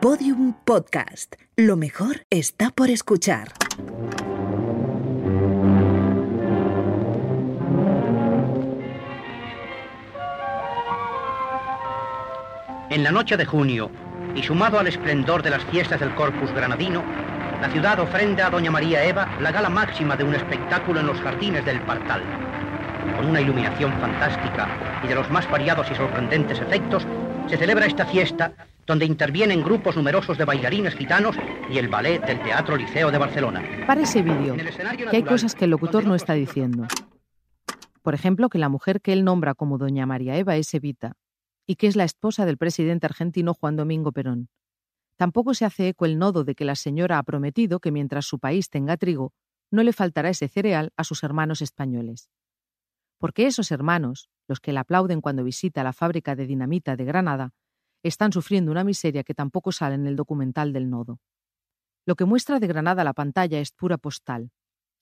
Podium Podcast. Lo mejor está por escuchar. En la noche de junio, y sumado al esplendor de las fiestas del Corpus Granadino, la ciudad ofrenda a Doña María Eva la gala máxima de un espectáculo en los jardines del Partal. Con una iluminación fantástica y de los más variados y sorprendentes efectos, se celebra esta fiesta donde intervienen grupos numerosos de bailarines gitanos y el ballet del Teatro Liceo de Barcelona. Para ese vídeo, que hay cosas que el locutor no está diciendo. Por ejemplo, que la mujer que él nombra como Doña María Eva es Evita y que es la esposa del presidente argentino Juan Domingo Perón. Tampoco se hace eco el nodo de que la señora ha prometido que mientras su país tenga trigo, no le faltará ese cereal a sus hermanos españoles. Porque esos hermanos, los que la aplauden cuando visita la fábrica de dinamita de Granada, están sufriendo una miseria que tampoco sale en el documental del nodo. Lo que muestra de Granada la pantalla es pura postal,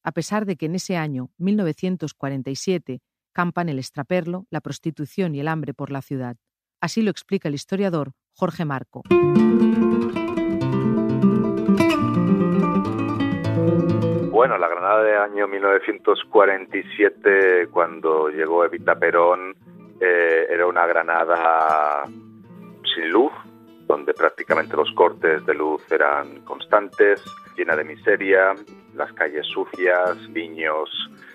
a pesar de que en ese año, 1947, campan el extraperlo, la prostitución y el hambre por la ciudad. Así lo explica el historiador Jorge Marco. Bueno, la Granada de año 1947, cuando llegó Evita Perón, eh, era una Granada sin luz, donde prácticamente los cortes de luz eran constantes, llena de miseria, las calles sucias, niños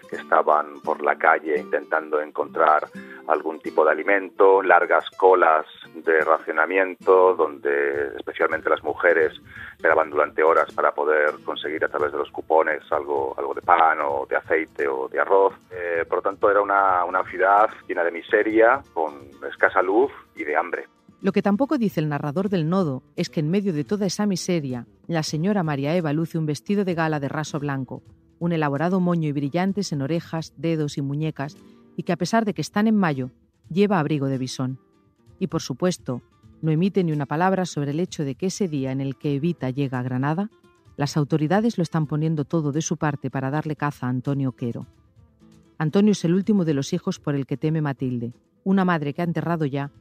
que estaban por la calle intentando encontrar algún tipo de alimento, largas colas de racionamiento, donde especialmente las mujeres esperaban durante horas para poder conseguir a través de los cupones algo, algo de pan o de aceite o de arroz. Eh, por lo tanto, era una, una ciudad llena de miseria, con escasa luz y de hambre. Lo que tampoco dice el narrador del nodo es que en medio de toda esa miseria, la señora María Eva luce un vestido de gala de raso blanco, un elaborado moño y brillantes en orejas, dedos y muñecas, y que a pesar de que están en mayo, lleva abrigo de bisón. Y por supuesto, no emite ni una palabra sobre el hecho de que ese día en el que Evita llega a Granada, las autoridades lo están poniendo todo de su parte para darle caza a Antonio Quero. Antonio es el último de los hijos por el que teme Matilde, una madre que ha enterrado ya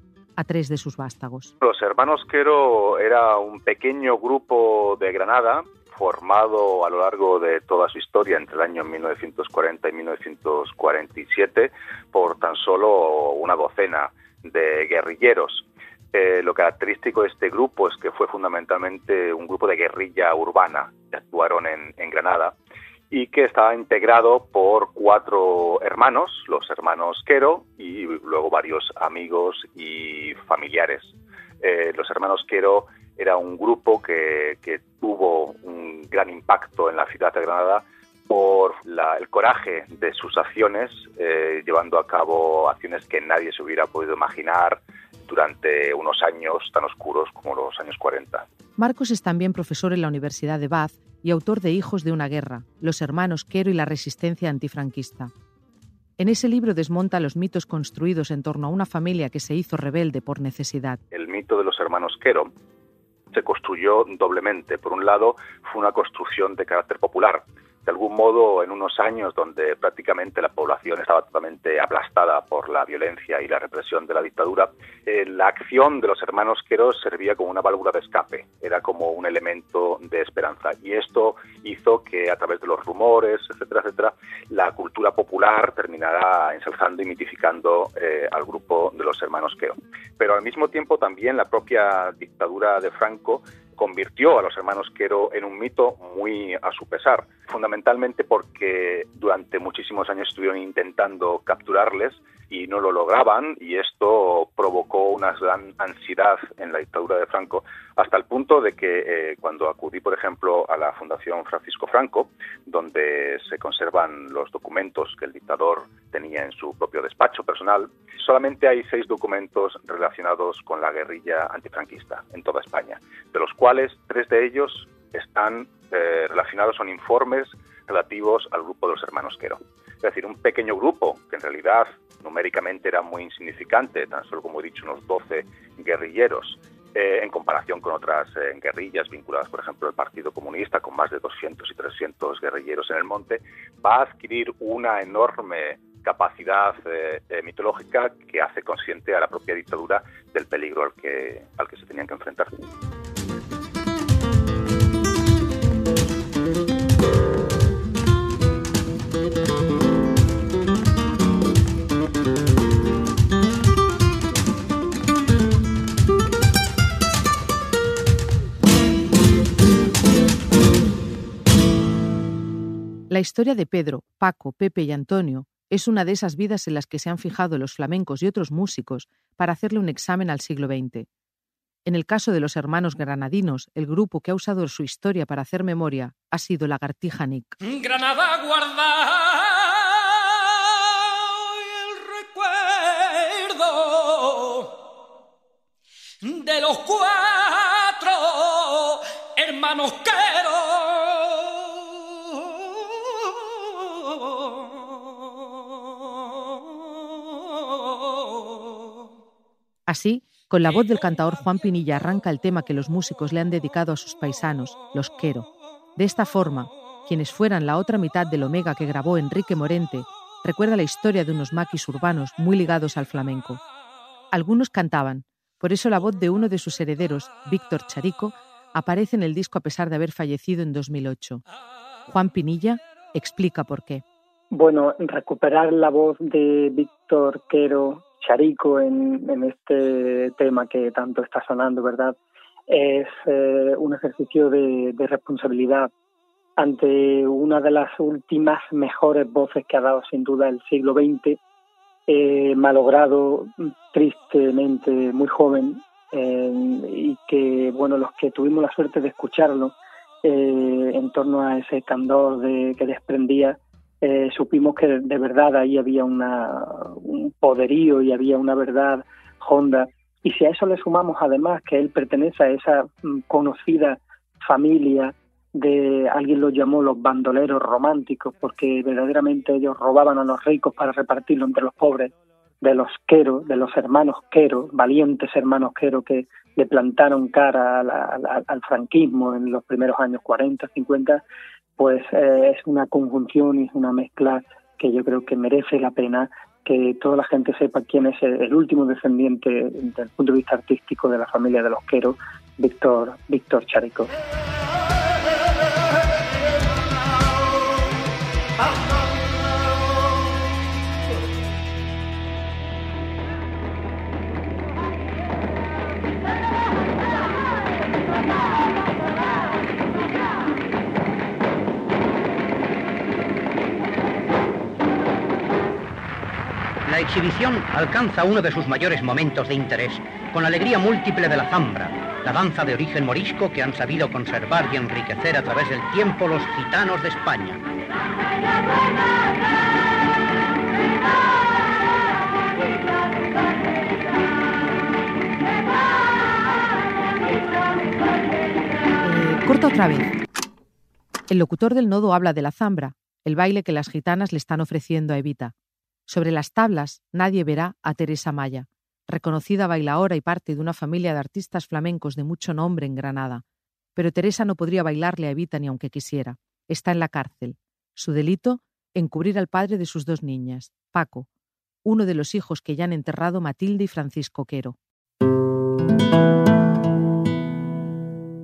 a tres de sus vástagos. Los hermanos Quero era un pequeño grupo de Granada formado a lo largo de toda su historia entre el año 1940 y 1947 por tan solo una docena de guerrilleros. Eh, lo característico de este grupo es que fue fundamentalmente un grupo de guerrilla urbana que actuaron en, en Granada y que estaba integrado por cuatro hermanos, los hermanos Quero y luego varios amigos y familiares. Eh, los hermanos Quero era un grupo que, que, tuvo un gran impacto en la ciudad de Granada por el coraje de sus acciones, eh, llevando a cabo acciones que nadie se hubiera podido imaginar durante unos años tan oscuros como los años 40. Marcos es también profesor en la Universidad de Bath y autor de Hijos de una guerra, Los hermanos Quero y la resistencia antifranquista. En ese libro desmonta los mitos construidos en torno a una familia que se hizo rebelde por necesidad. El mito de los hermanos Quero se construyó doblemente. Por un lado, fue una construcción de carácter popular. Algún modo, en unos años donde prácticamente la población estaba totalmente aplastada por la violencia y la represión de la dictadura, eh, la acción de los hermanos Queros servía como una válvula de escape, era como un elemento de esperanza. Y esto hizo que a través de los rumores, etcétera, etcétera, la cultura popular terminara ensalzando y mitificando eh, al grupo de los hermanos Quero. Pero al mismo tiempo también la propia dictadura de Franco convirtió a los hermanos Quero en un mito muy a su pesar, fundamentalmente porque durante muchísimos años estuvieron intentando capturarles y no lo lograban y esto provocó una gran ansiedad en la dictadura de Franco hasta el punto de que eh, cuando acudí, por ejemplo, a la Fundación Francisco Franco, donde se conservan los documentos que el dictador tenía en su propio despacho personal, solamente hay seis documentos relacionados con la guerrilla antifranquista en toda España, de los cuales tres de ellos están eh, relacionados, son informes relativos al grupo de los hermanos Quero. Es decir, un pequeño grupo que en realidad numéricamente era muy insignificante, tan solo como he dicho, unos 12 guerrilleros, eh, en comparación con otras eh, guerrillas vinculadas, por ejemplo, al Partido Comunista, con más de 200 y 300 guerrilleros en el monte, va a adquirir una enorme capacidad eh, mitológica que hace consciente a la propia dictadura del peligro al que, al que se tenían que enfrentar. La historia de Pedro, Paco, Pepe y Antonio es una de esas vidas en las que se han fijado los flamencos y otros músicos para hacerle un examen al siglo XX. En el caso de los hermanos granadinos, el grupo que ha usado su historia para hacer memoria ha sido Lagartija Nick. Granada guarda el recuerdo de los cuatro hermanos Así, con la voz del cantador Juan Pinilla arranca el tema que los músicos le han dedicado a sus paisanos, los Quero. De esta forma, quienes fueran la otra mitad del Omega que grabó Enrique Morente, recuerda la historia de unos maquis urbanos muy ligados al flamenco. Algunos cantaban, por eso la voz de uno de sus herederos, Víctor Charico, aparece en el disco a pesar de haber fallecido en 2008. Juan Pinilla explica por qué. Bueno, recuperar la voz de Víctor Quero Charico en, este tema que tanto está sonando, ¿verdad? Es eh, un ejercicio de, responsabilidad ante una de las últimas mejores voces que ha dado sin duda el siglo XX, eh, malogrado tristemente muy joven eh, y que, bueno, los que tuvimos la suerte de escucharlo en torno a ese candor de, que desprendía, eh, supimos que de verdad ahí había una, un poderío y había una verdad honda. Y si a eso le sumamos además que él pertenece a esa mm, conocida familia de, alguien lo llamó los bandoleros románticos, porque verdaderamente ellos robaban a los ricos para repartirlo entre los pobres, de los Quero, de los hermanos Quero, valientes hermanos Quero que le plantaron cara al franquismo en los primeros años 40, 50, pues eh, es una conjunción y es una mezcla que yo creo que merece la pena que toda la gente sepa quién es el, último descendiente desde el punto de vista artístico de la familia de los Quero, Víctor, Víctor Charico. La exhibición alcanza uno de sus mayores momentos de interés, con la alegría múltiple de la zambra, la danza de origen morisco que han sabido conservar y enriquecer a través del tiempo los gitanos de España. Eh, corta otra vez. El locutor del nodo habla de la zambra, el baile que las gitanas le están ofreciendo a Evita. Sobre las tablas nadie verá a Teresa Maya, reconocida bailaora y parte de una familia de artistas flamencos de mucho nombre en Granada. Pero Teresa no podría bailarle a Evita ni aunque quisiera. Está en la cárcel. Su delito, encubrir al padre de sus dos niñas, Paco, uno de los hijos que ya han enterrado Matilde y Francisco Quero.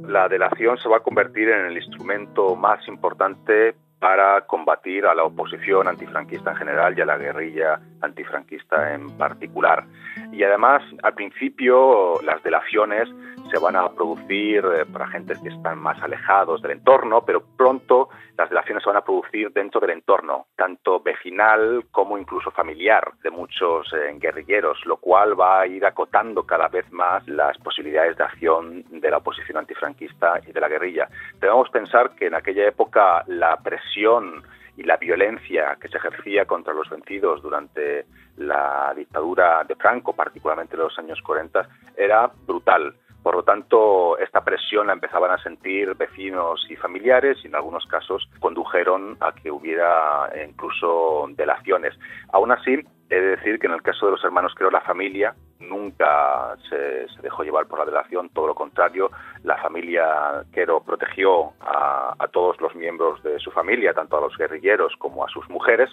La delación se va a convertir en el instrumento más importante para combatir a la oposición antifranquista en general y a la guerrilla antifranquista en particular. Y además, al principio, las delaciones se van a producir eh, para agentes que están más alejados del entorno, pero pronto las delaciones se van a producir dentro del entorno, tanto vecinal como incluso familiar de muchos eh, guerrilleros, lo cual va a ir acotando cada vez más las posibilidades de acción de la oposición antifranquista y de la guerrilla. Debemos pensar que en aquella época la presión y la violencia que se ejercía contra los vencidos durante la dictadura de Franco, particularmente en los años 40, era brutal. Por lo tanto, esta presión la empezaban a sentir vecinos y familiares y en algunos casos condujeron a que hubiera incluso delaciones. Aún así, he de decir que en el caso de los hermanos Creo, la familia nunca se, dejó llevar por la delación, todo lo contrario, la familia Quero protegió a todos los miembros de su familia, tanto a los guerrilleros como a sus mujeres,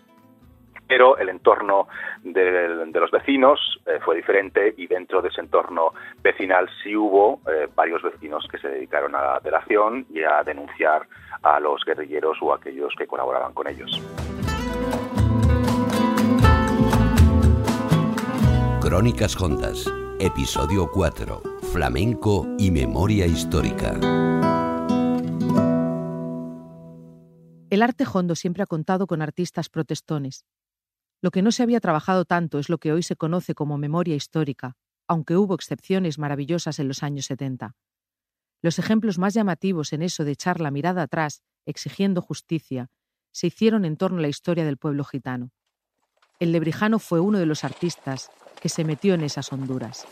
pero el entorno de, los vecinos eh, fue diferente y dentro de ese entorno vecinal sí hubo eh, varios vecinos que se dedicaron a la delación y a denunciar a los guerrilleros o a aquellos que colaboraban con ellos. Crónicas Hondas, episodio 4, Flamenco y Memoria Histórica. El arte hondo siempre ha contado con artistas protestones. Lo que no se había trabajado tanto es lo que hoy se conoce como memoria histórica, aunque hubo excepciones maravillosas en los años 70. Los ejemplos más llamativos en eso de echar la mirada atrás, exigiendo justicia, se hicieron en torno a la historia del pueblo gitano. El lebrijano fue uno de los artistas que se metió en esas honduras.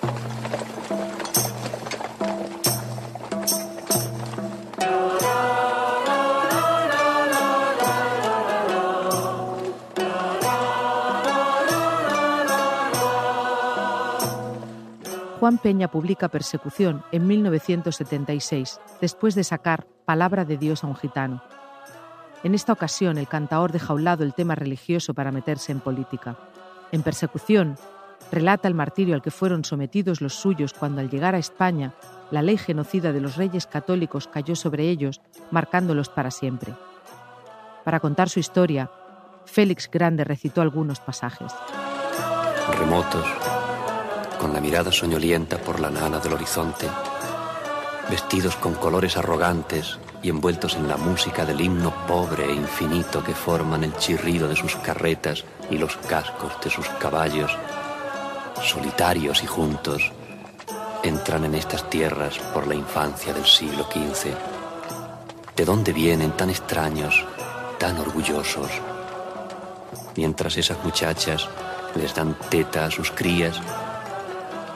Juan Peña publica Persecución en 1976, después de sacar Palabra de Dios a un gitano. En esta ocasión, el cantaor deja a un lado el tema religioso para meterse en política. En Persecución, relata el martirio al que fueron sometidos los suyos cuando al llegar a España, la ley genocida de los reyes católicos cayó sobre ellos, marcándolos para siempre. Para contar su historia, Félix Grande recitó algunos pasajes. Remotos, con la mirada soñolienta por la nana del horizonte, vestidos con colores arrogantes y envueltos en la música del himno pobre e infinito que forman el chirrido de sus carretas y los cascos de sus caballos, solitarios y juntos, entran en estas tierras por la infancia del siglo XV. ¿De dónde vienen tan extraños, tan orgullosos? Mientras esas muchachas les dan teta a sus crías,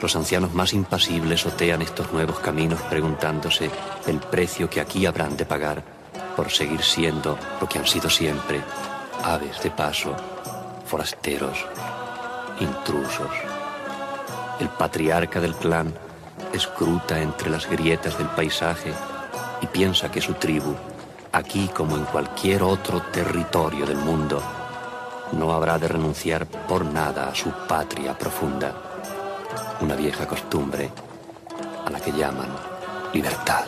los ancianos más impasibles otean estos nuevos caminos preguntándose el precio que aquí habrán de pagar por seguir siendo lo que han sido siempre, aves de paso, forasteros, intrusos. El patriarca del clan escruta entre las grietas del paisaje y piensa que su tribu, aquí como en cualquier otro territorio del mundo, no habrá de renunciar por nada a su patria profunda una vieja costumbre a la que llaman libertad.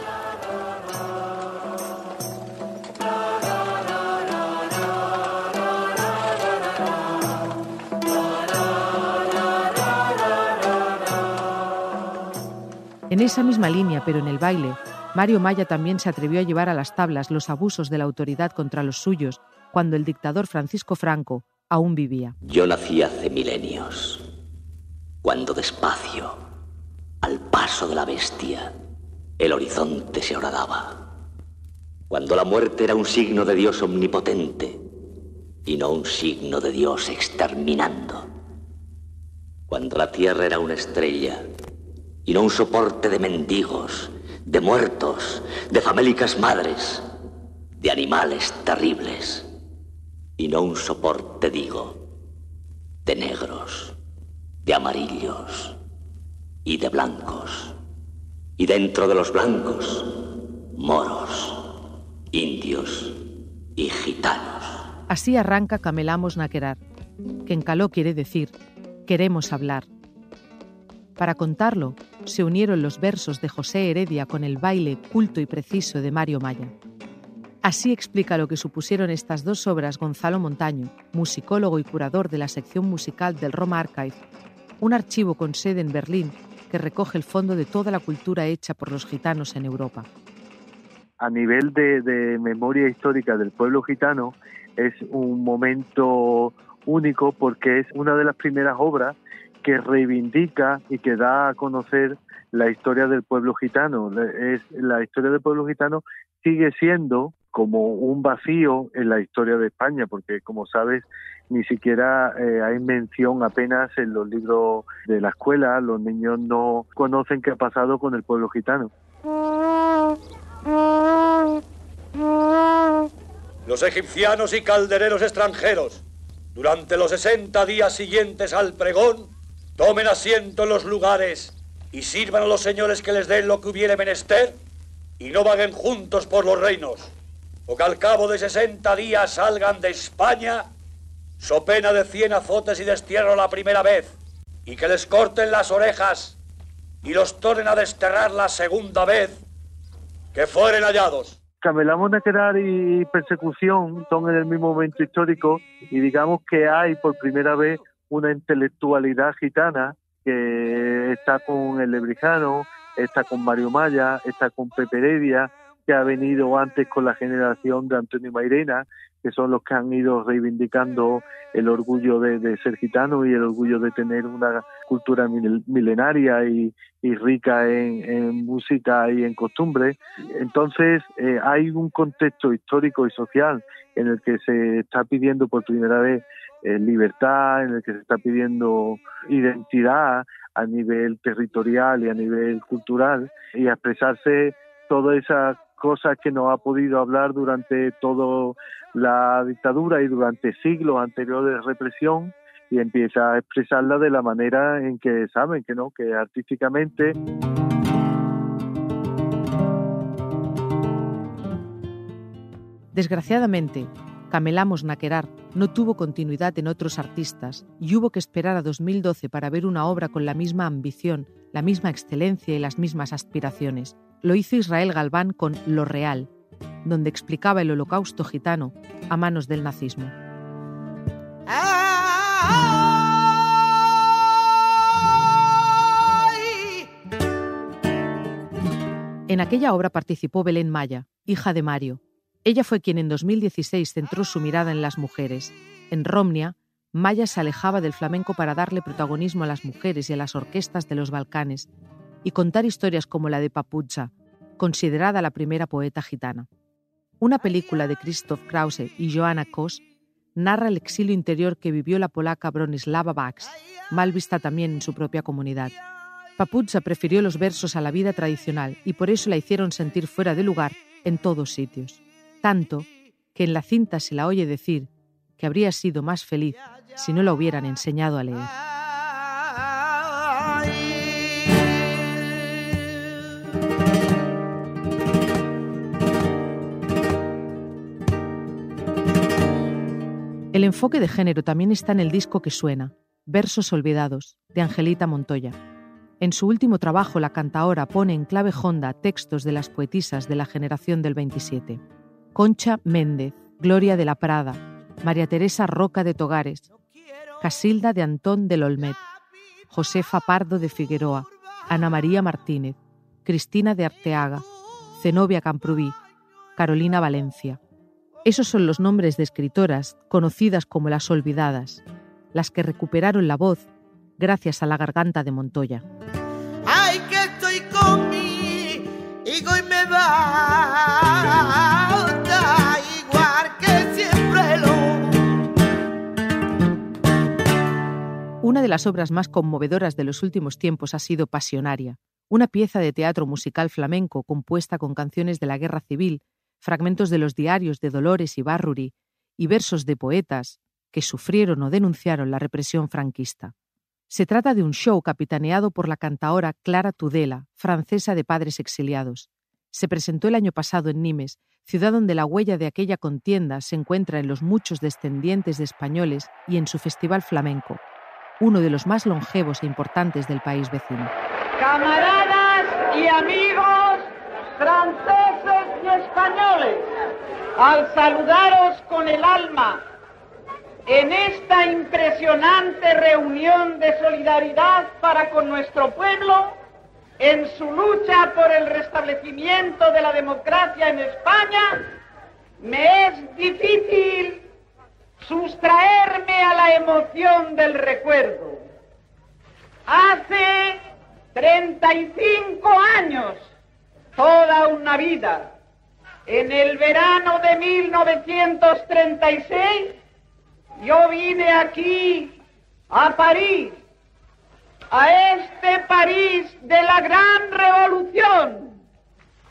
En esa misma línea, pero en el baile, Mario Maya también se atrevió a llevar a las tablas los abusos de la autoridad contra los suyos cuando el dictador Francisco Franco aún vivía. Yo nací hace milenios cuando despacio, al paso de la bestia, el horizonte se horadaba, cuando la muerte era un signo de Dios omnipotente y no un signo de Dios exterminando, cuando la tierra era una estrella y no un soporte de mendigos, de muertos, de famélicas madres, de animales terribles, y no un soporte, digo, de negros de amarillos y de blancos. Y dentro de los blancos, moros, indios y gitanos. Así arranca Camelamos Naquerar, que en caló quiere decir queremos hablar. Para contarlo, se unieron los versos de José Heredia con el baile culto y preciso de Mario Maya. Así explica lo que supusieron estas dos obras Gonzalo Montaño, musicólogo y curador de la sección musical del Roma Archive un archivo con sede en Berlín que recoge el fondo de toda la cultura hecha por los gitanos en Europa. A nivel de, memoria histórica del pueblo gitano, es un momento único porque es una de las primeras obras que reivindica y que da a conocer la historia del pueblo gitano. La historia del pueblo gitano sigue siendo como un vacío en la historia de España, porque como sabes, ni siquiera eh, hay mención apenas en los libros de la escuela, los niños no conocen qué ha pasado con el pueblo gitano. Los egipcianos y caldereros extranjeros, durante los 60 días siguientes al pregón, tomen asiento en los lugares y sirvan a los señores que les den lo que hubiere menester y no vaguen juntos por los reinos, o que al cabo de 60 días salgan de España so pena de cien azotes y destierro la primera vez, y que les corten las orejas y los tornen a desterrar la segunda vez, que fueren hallados. Camelamos Naquerar y persecución son en el mismo momento histórico y digamos que hay por primera vez una intelectualidad gitana que está con el Lebrijano, está con Mario Maya, está con Pepe Heredia, que ha venido antes con la generación de Antonio Mairena, que son los que han ido reivindicando el orgullo de, ser gitano y el orgullo de tener una cultura milenaria y, rica en, música y en costumbres. Entonces, eh, hay un contexto histórico y social en el que se está pidiendo por primera vez eh, libertad, en el que se está pidiendo identidad a nivel territorial y a nivel cultural y expresarse toda esa cosas que no ha podido hablar durante toda la dictadura y durante siglos anteriores de represión y empieza a expresarla de la manera en que saben que no, que artísticamente Desgraciadamente, Camelamos Naquerar no tuvo continuidad en otros artistas y hubo que esperar a 2012 para ver una obra con la misma ambición, la misma excelencia y las mismas aspiraciones lo hizo Israel Galván con Lo Real, donde explicaba el holocausto gitano a manos del nazismo. En aquella obra participó Belén Maya, hija de Mario. Ella fue quien en 2016 centró su mirada en las mujeres. En Romnia, Maya se alejaba del flamenco para darle protagonismo a las mujeres y a las orquestas de los Balcanes, y contar historias como la de Papucha, considerada la primera poeta gitana. Una película de Christoph Krause y Joanna Kos narra el exilio interior que vivió la polaca Bronislava Bax, mal vista también en su propia comunidad. Papucha prefirió los versos a la vida tradicional y por eso la hicieron sentir fuera de lugar en todos sitios. Tanto que en la cinta se la oye decir que habría sido más feliz si no la hubieran enseñado a leer. El enfoque de género también está en el disco que suena, Versos Olvidados, de Angelita Montoya. En su último trabajo, la cantaora pone en clave honda textos de las poetisas de la generación del 27. Concha Méndez, Gloria de la Prada, María Teresa Roca de Togares, Casilda de Antón del Olmet, Josefa Pardo de Figueroa, Ana María Martínez, Cristina de Arteaga, Zenobia Camprubí, Carolina Valencia. Esos son los nombres de escritoras conocidas como las olvidadas, las que recuperaron la voz gracias a la garganta de Montoya. Ay, que estoy con mi y me va igual que siempre lo. Una de las obras más conmovedoras de los últimos tiempos ha sido Pasionaria, una pieza de teatro musical flamenco compuesta con canciones de la Guerra Civil fragmentos de los diarios de Dolores y Barruri y versos de poetas que sufrieron o denunciaron la represión franquista. Se trata de un show capitaneado por la cantaora Clara Tudela, francesa de padres exiliados. Se presentó el año pasado en Nimes, ciudad donde la huella de aquella contienda se encuentra en los muchos descendientes de españoles y en su festival flamenco, uno de los más longevos e importantes del país vecino. Camaradas y amigos franceses españoles, al saludaros con el alma en esta impresionante reunión de solidaridad para con nuestro pueblo en su lucha por el restablecimiento de la democracia en España, me es difícil sustraerme a la emoción del recuerdo. Hace 35 años toda una vida. En el verano de 1936 yo vine aquí a París, a este París de la gran revolución,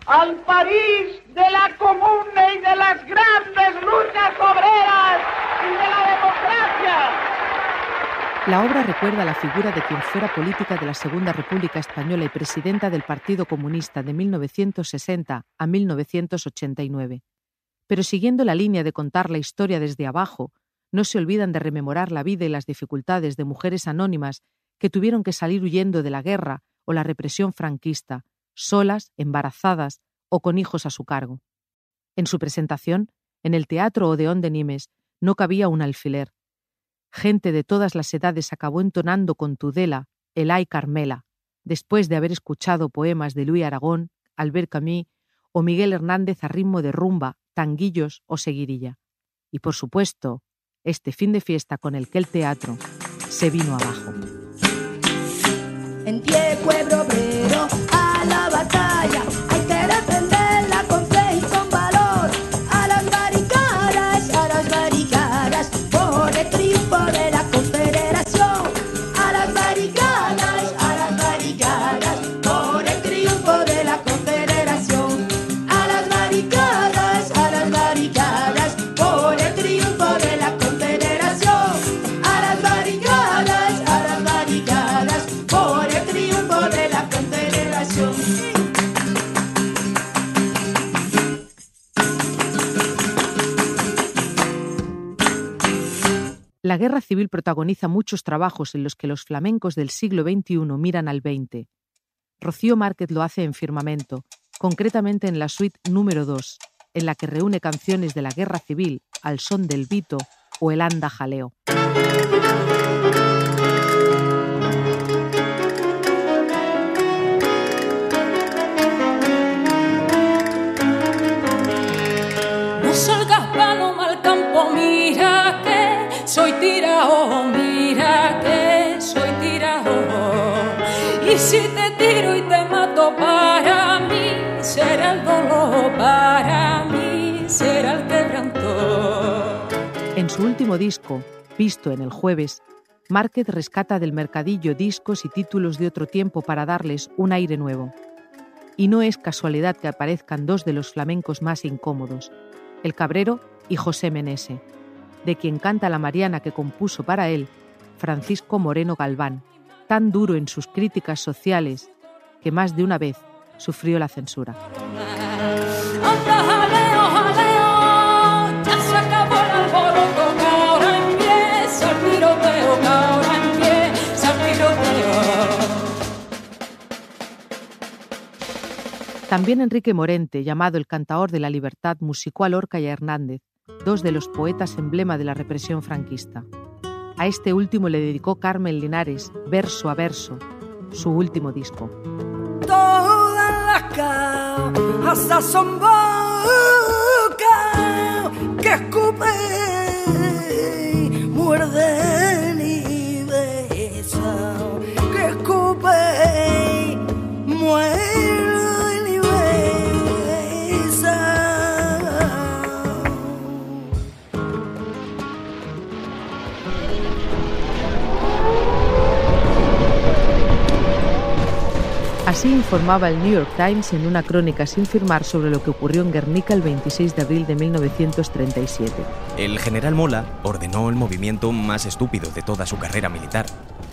al París de la comuna y de las grandes luchas obreras y de la democracia. La obra recuerda la figura de quien fuera política de la Segunda República Española y presidenta del Partido Comunista de 1960 a 1989. Pero siguiendo la línea de contar la historia desde abajo, no se olvidan de rememorar la vida y las dificultades de mujeres anónimas que tuvieron que salir huyendo de la guerra o la represión franquista, solas, embarazadas o con hijos a su cargo. En su presentación, en el Teatro Odeón de Nimes, no cabía un alfiler. Gente de todas las edades acabó entonando con Tudela, Elay Carmela, después de haber escuchado poemas de Luis Aragón, Albert Camus o Miguel Hernández a ritmo de rumba, tanguillos o seguirilla. Y por supuesto, este fin de fiesta con el que el teatro se vino abajo. En pie, pueblo La guerra civil protagoniza muchos trabajos en los que los flamencos del siglo XXI miran al XX. Rocío Márquez lo hace en Firmamento, concretamente en la suite número 2, en la que reúne canciones de la guerra civil al son del vito o el anda jaleo. Soy tirao, mira que soy tirao. Y si te tiro y te mato, para mí será el dolor, para mí será el quebranto. En su último disco, visto en el jueves, Márquez rescata del mercadillo discos y títulos de otro tiempo para darles un aire nuevo. Y no es casualidad que aparezcan dos de los flamencos más incómodos, El Cabrero y José Menese, de quien canta la Mariana que compuso para él Francisco Moreno Galván, tan duro en sus críticas sociales que más de una vez sufrió la censura. También Enrique Morente, llamado el cantaor de la libertad, musicó a Lorca y a Hernández, dos de los poetas emblema de la represión franquista. A este último le dedicó Carmen Linares, verso a verso, su último disco. Son bocas que escupen, muerden Así informaba el New York Times en una crónica sin firmar sobre lo que ocurrió en Guernica el 26 de abril de 1937. El general Mola ordenó el movimiento más estúpido de toda su carrera militar.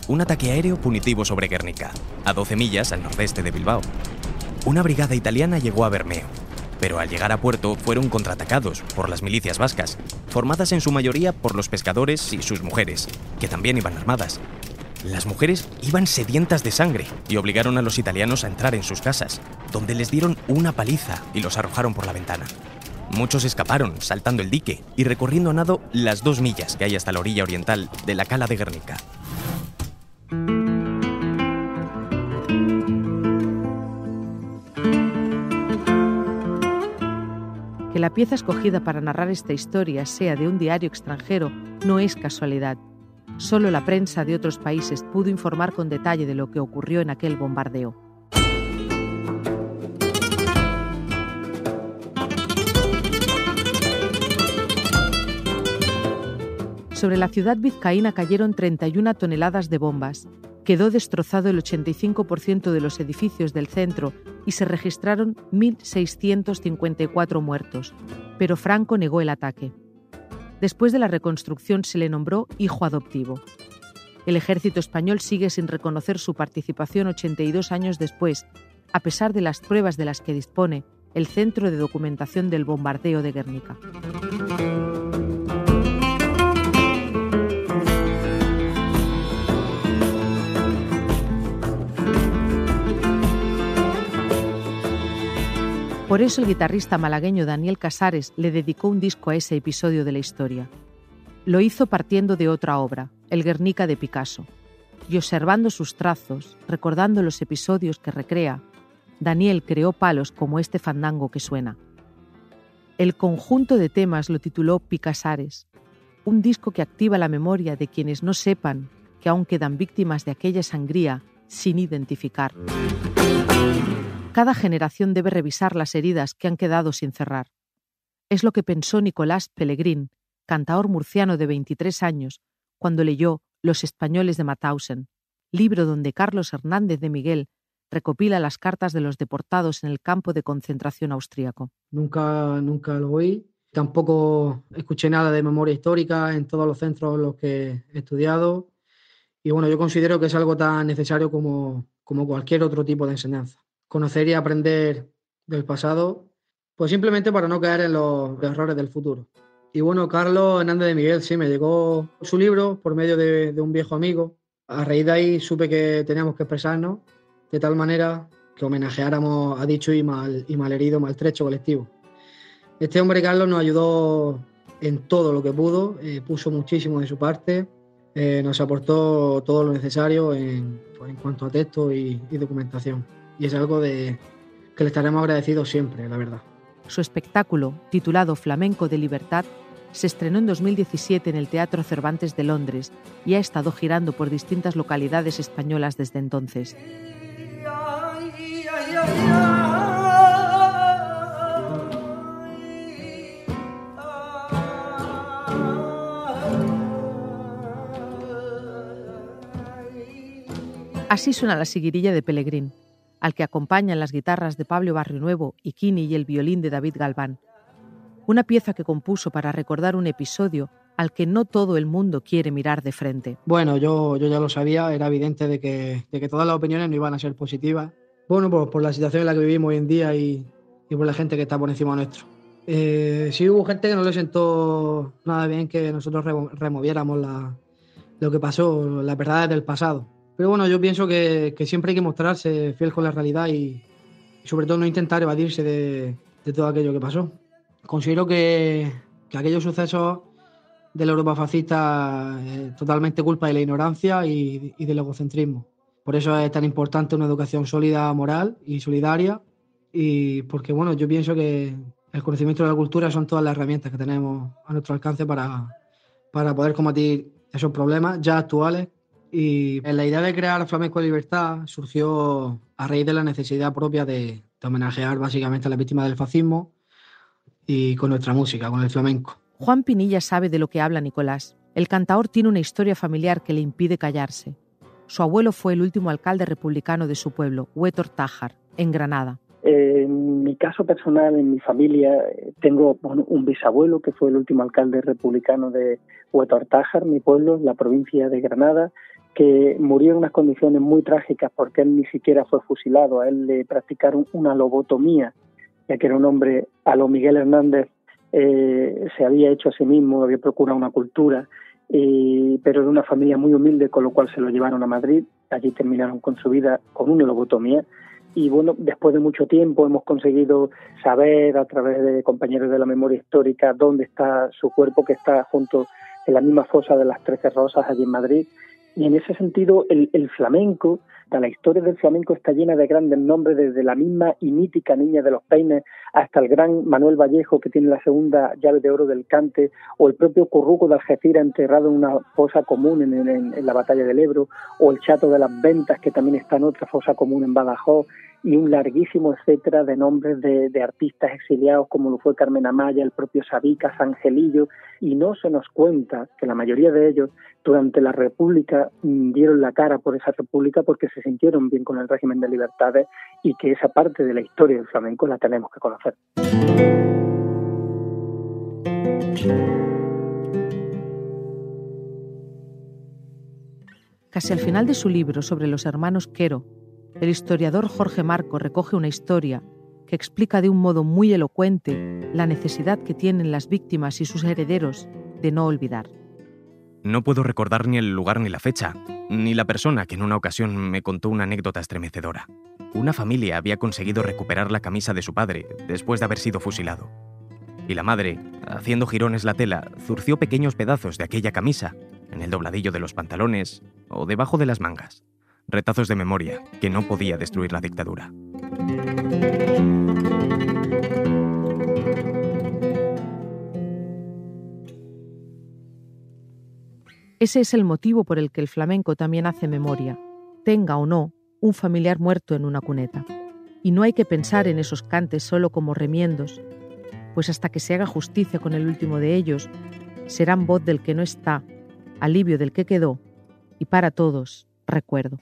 Un ataque aéreo punitivo sobre Guernica, a 12 millas al nordeste de Bilbao. Una brigada italiana llegó a Bermeo, pero al llegar a puerto fueron contraatacados por las milicias vascas, formadas en su mayoría por los pescadores y sus mujeres, que también iban armadas. Las mujeres iban sedientas de sangre y obligaron a los italianos a entrar en sus casas, donde les dieron una paliza y los arrojaron por la ventana. Muchos escaparon, saltando el dique y recorriendo a nado las dos millas que hay hasta la orilla oriental de la cala de Guernica. Que la pieza escogida para narrar esta historia sea de un diario extranjero no es casualidad. Solo la prensa de otros países pudo informar con detalle de lo que ocurrió en aquel bombardeo. Sobre la ciudad vizcaína cayeron 31 toneladas de bombas. Quedó destrozado el 85% de los edificios del centro y se registraron 1.654 muertos. Pero Franco negó el ataque. Después de la reconstrucción se le nombró hijo adoptivo. El ejército español sigue sin reconocer su participación 82 años después, a pesar de las pruebas de las que dispone el Centro de Documentación del Bombardeo de Guernica. Por eso el guitarrista malagueño Daniel Casares le dedicó un disco a ese episodio de la historia. Lo hizo partiendo de otra obra, El Guernica de Picasso, y observando sus trazos, recordando los episodios que recrea, Daniel creó palos como este fandango que suena. El conjunto de temas lo tituló Picasares, un disco que activa la memoria de quienes no sepan que aún quedan víctimas de aquella sangría sin identificar. Cada generación debe revisar las heridas que han quedado sin cerrar. Es lo que pensó Nicolás Pellegrín, cantaor murciano de 23 años, cuando leyó Los españoles de Mauthausen, libro donde Carlos Hernández de Miguel recopila las cartas de los deportados en el campo de concentración austríaco. Nunca, nunca lo oí. Tampoco escuché nada de memoria histórica en todos los centros en los que he estudiado. Y bueno, yo considero que es algo tan necesario como, como cualquier otro tipo de enseñanza conocer y aprender del pasado, pues simplemente para no caer en los errores del futuro. Y bueno, Carlos Hernández de Miguel, sí, me llegó su libro por medio de, un viejo amigo. A raíz de ahí supe que teníamos que expresarnos de tal manera que homenajeáramos a dicho y, mal, y malherido, maltrecho colectivo. Este hombre, Carlos, nos ayudó en todo lo que pudo, eh, puso muchísimo de su parte, eh, nos aportó todo lo necesario en, pues, en cuanto a texto y documentación y es algo de que le estaremos agradecidos siempre, la verdad. Su espectáculo, titulado Flamenco de Libertad, se estrenó en 2017 en el Teatro Cervantes de Londres y ha estado girando por distintas localidades españolas desde entonces. Así suena la siguirilla de Pellegrín, al que acompañan las guitarras de Pablo Barrio Nuevo y Kini y el violín de David Galván. Una pieza que compuso para recordar un episodio al que no todo el mundo quiere mirar de frente. Bueno, yo, yo ya lo sabía, era evidente de que, de que todas las opiniones no iban a ser positivas. Bueno, pues por la situación en la que vivimos hoy en día y, y por la gente que está por encima nuestro. Eh, sí hubo gente que no le sentó nada bien que nosotros removiéramos la, lo que pasó, las verdades del pasado. Pero bueno, yo pienso que, siempre hay que mostrarse fiel con la realidad y, sobre todo no intentar evadirse de, todo aquello que pasó. Considero que, aquellos sucesos de la Europa fascista es totalmente culpa de la ignorancia y, del egocentrismo. Por eso es tan importante una educación sólida, moral y solidaria. Y porque, bueno, yo pienso que el conocimiento de la cultura son todas las herramientas que tenemos a nuestro alcance para, para poder combatir esos problemas ya actuales y la idea de crear Flamenco de Libertad surgió a raíz de la necesidad propia de, homenajear básicamente a las víctimas del fascismo y con nuestra música, con el flamenco. Juan Pinilla sabe de lo que habla Nicolás. El cantaor tiene una historia familiar que le impide callarse. Su abuelo fue el último alcalde republicano de su pueblo, Huétor Tájar, en Granada. En mi caso personal, en mi familia, tengo un bisabuelo que fue el último alcalde republicano de Huétor Tájar, mi pueblo, la provincia de Granada, que murió en unas condiciones muy trágicas porque él ni siquiera fue fusilado, a él le practicaron una lobotomía, ya que era un hombre, a lo Miguel Hernández eh, se había hecho a sí mismo, había procurado una cultura, pero de una familia muy humilde, con lo cual se lo llevaron a Madrid, allí terminaron con su vida con una lobotomía. Y bueno, después de mucho tiempo hemos conseguido saber a través de compañeros de la memoria histórica dónde está su cuerpo, que está junto en la misma fosa de las Trece Rosas allí en Madrid, y en ese sentido, el, flamenco, la historia del flamenco está llena de grandes nombres, desde la misma y mítica Niña de los Peines hasta el gran Manuel Vallejo, que tiene la segunda llave de oro del cante, o el propio Curruco de Algeciras enterrado en una fosa común en, la batalla del Ebro, o el Chato de las Ventas, que también está en otra fosa común en Badajoz, y un larguísimo etcétera de nombres de, de, artistas exiliados como lo fue Carmen Amaya, el propio Sabicas, Angelillo, y no se nos cuenta que la mayoría de ellos durante la República mm, dieron la cara por esa República porque se sintieron bien con el régimen de libertades y que esa parte de la historia del flamenco la tenemos que conocer. Casi al final de su libro sobre los hermanos Quero, el historiador Jorge Marco recoge una historia que explica de un modo muy elocuente la necesidad que tienen las víctimas y sus herederos de no olvidar. No puedo recordar ni el lugar ni la fecha, ni la persona que en una ocasión me contó una anécdota estremecedora. una familia había conseguido recuperar la camisa de su padre después de haber sido fusilado. Y la madre, haciendo jirones la tela, zurció pequeños pedazos de aquella camisa en el dobladillo de los pantalones o debajo de las mangas. Retazos de memoria que no podía destruir la dictadura. Ese es el motivo por el que el flamenco también hace memoria, tenga o no un familiar muerto en una cuneta. Y no hay que pensar en esos cantes solo como remiendos, pues hasta que se haga justicia con el último de ellos, serán voz del que no está, alivio del que quedó, y para todos, recuerdo.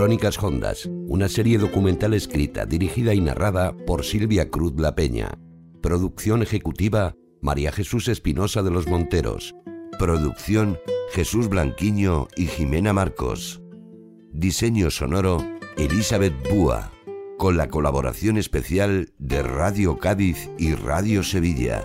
Crónicas Hondas, una serie documental escrita, dirigida y narrada por Silvia Cruz La Peña. Producción ejecutiva, María Jesús Espinosa de los Monteros. Producción, Jesús Blanquiño y Jimena Marcos. Diseño sonoro, Elizabeth Búa, con la colaboración especial de Radio Cádiz y Radio Sevilla.